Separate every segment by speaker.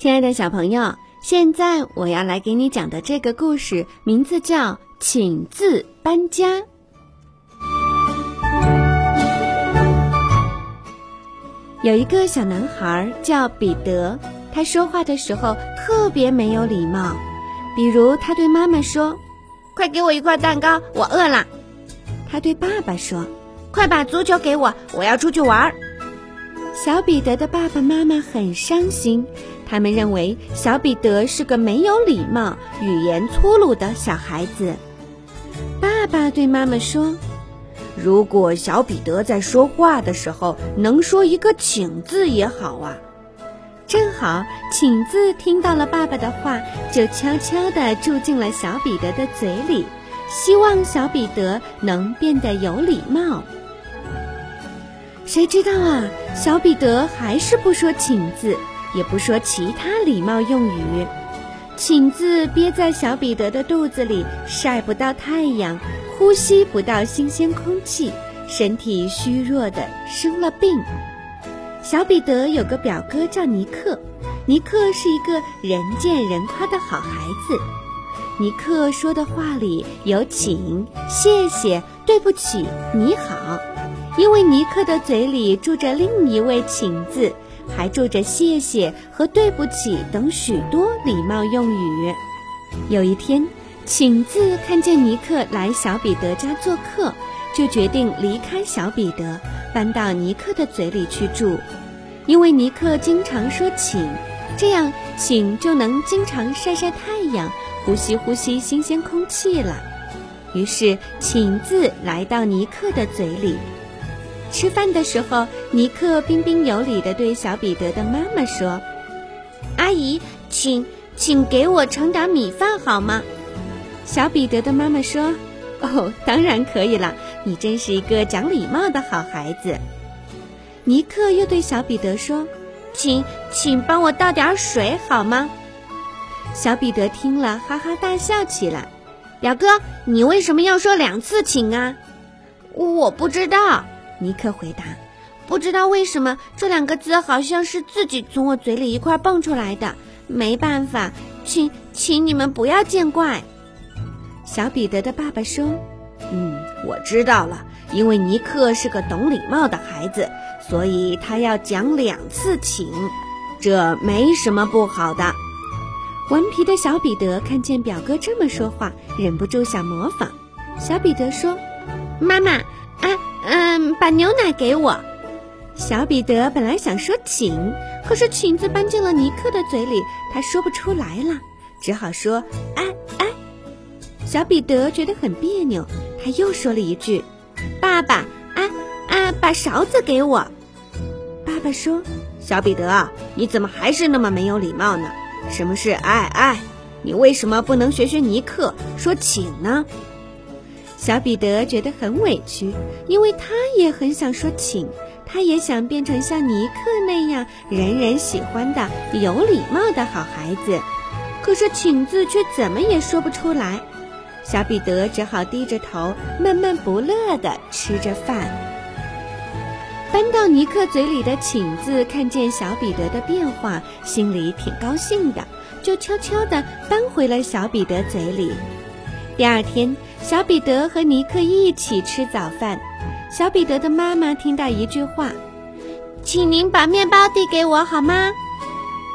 Speaker 1: 亲爱的小朋友，现在我要来给你讲的这个故事，名字叫《请自搬家》。有一个小男孩叫彼得，他说话的时候特别没有礼貌，比如他对妈妈说：“
Speaker 2: 快给我一块蛋糕，我饿了。”
Speaker 1: 他对爸爸说：“
Speaker 2: 快把足球给我，我要出去玩。”
Speaker 1: 小彼得的爸爸妈妈很伤心，他们认为小彼得是个没有礼貌、语言粗鲁的小孩子。爸爸对妈妈说：“
Speaker 3: 如果小彼得在说话的时候能说一个‘请’字也好啊。”
Speaker 1: 正好“请”字听到了爸爸的话，就悄悄地住进了小彼得的嘴里，希望小彼得能变得有礼貌。谁知道啊？小彼得还是不说“请”字，也不说其他礼貌用语。“请”字憋在小彼得的肚子里，晒不到太阳，呼吸不到新鲜空气，身体虚弱的生了病。小彼得有个表哥叫尼克，尼克是一个人见人夸的好孩子。尼克说的话里有“请”“谢谢”“对不起”“你好”。因为尼克的嘴里住着另一位“请”字，还住着“谢谢”和“对不起”等许多礼貌用语。有一天，“请”字看见尼克来小彼得家做客，就决定离开小彼得，搬到尼克的嘴里去住。因为尼克经常说“请”，这样“请”就能经常晒晒太阳，呼吸呼吸新鲜空气了。于是，“请”字来到尼克的嘴里。吃饭的时候，尼克彬彬有礼地对小彼得的妈妈说：“
Speaker 2: 阿姨，请请给我盛点米饭好吗？”
Speaker 1: 小彼得的妈妈说：“哦，当然可以了，你真是一个讲礼貌的好孩子。”尼克又对小彼得说：“
Speaker 2: 请请帮我倒点水好吗？”
Speaker 1: 小彼得听了，哈哈大笑起来。
Speaker 2: 表哥，你为什么要说两次请啊？
Speaker 3: 我不知道。
Speaker 1: 尼克回答：“
Speaker 2: 不知道为什么这两个字好像是自己从我嘴里一块蹦出来的，没办法，请请你们不要见怪。”
Speaker 1: 小彼得的爸爸说：“
Speaker 3: 嗯，我知道了，因为尼克是个懂礼貌的孩子，所以他要讲两次请，这没什么不好的。”
Speaker 1: 顽皮的小彼得看见表哥这么说话，忍不住想模仿。小彼得说：“
Speaker 2: 妈妈。”嗯，把牛奶给我。
Speaker 1: 小彼得本来想说请，可是请字搬进了尼克的嘴里，他说不出来了，只好说哎哎。小彼得觉得很别扭，他又说了一句：“
Speaker 2: 爸爸，啊啊，把勺子给我。”
Speaker 1: 爸爸说：“
Speaker 3: 小彼得，你怎么还是那么没有礼貌呢？什么是哎哎？你为什么不能学学尼克说请呢？”
Speaker 1: 小彼得觉得很委屈，因为他也很想说请，他也想变成像尼克那样人人喜欢的有礼貌的好孩子，可是请字却怎么也说不出来。小彼得只好低着头，闷闷不乐地吃着饭。搬到尼克嘴里的请字看见小彼得的变化，心里挺高兴的，就悄悄地搬回了小彼得嘴里。第二天。小彼得和尼克一起吃早饭。小彼得的妈妈听到一句话：“
Speaker 2: 请您把面包递给我好吗？”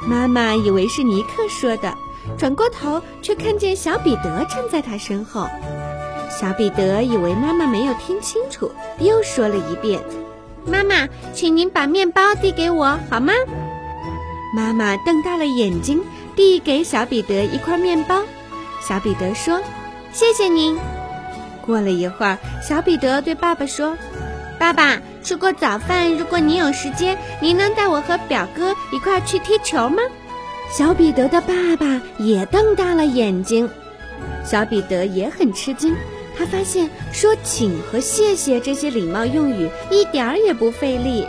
Speaker 1: 妈妈以为是尼克说的，转过头却看见小彼得站在他身后。小彼得以为妈妈没有听清楚，又说了一遍：“
Speaker 2: 妈妈，请您把面包递给我好吗？”
Speaker 1: 妈妈瞪大了眼睛，递给小彼得一块面包。小彼得说。
Speaker 2: 谢谢您。
Speaker 1: 过了一会儿，小彼得对爸爸说：“
Speaker 2: 爸爸，吃过早饭，如果您有时间，您能带我和表哥一块去踢球吗？”
Speaker 1: 小彼得的爸爸也瞪大了眼睛。小彼得也很吃惊，他发现说“请”和“谢谢”这些礼貌用语一点儿也不费力。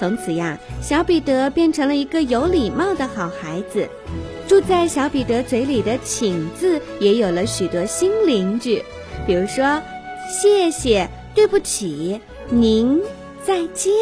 Speaker 1: 从此呀，小彼得变成了一个有礼貌的好孩子。住在小彼得嘴里的“请”字也有了许多新邻居，比如说“谢谢”“对不起”“您”“再见”。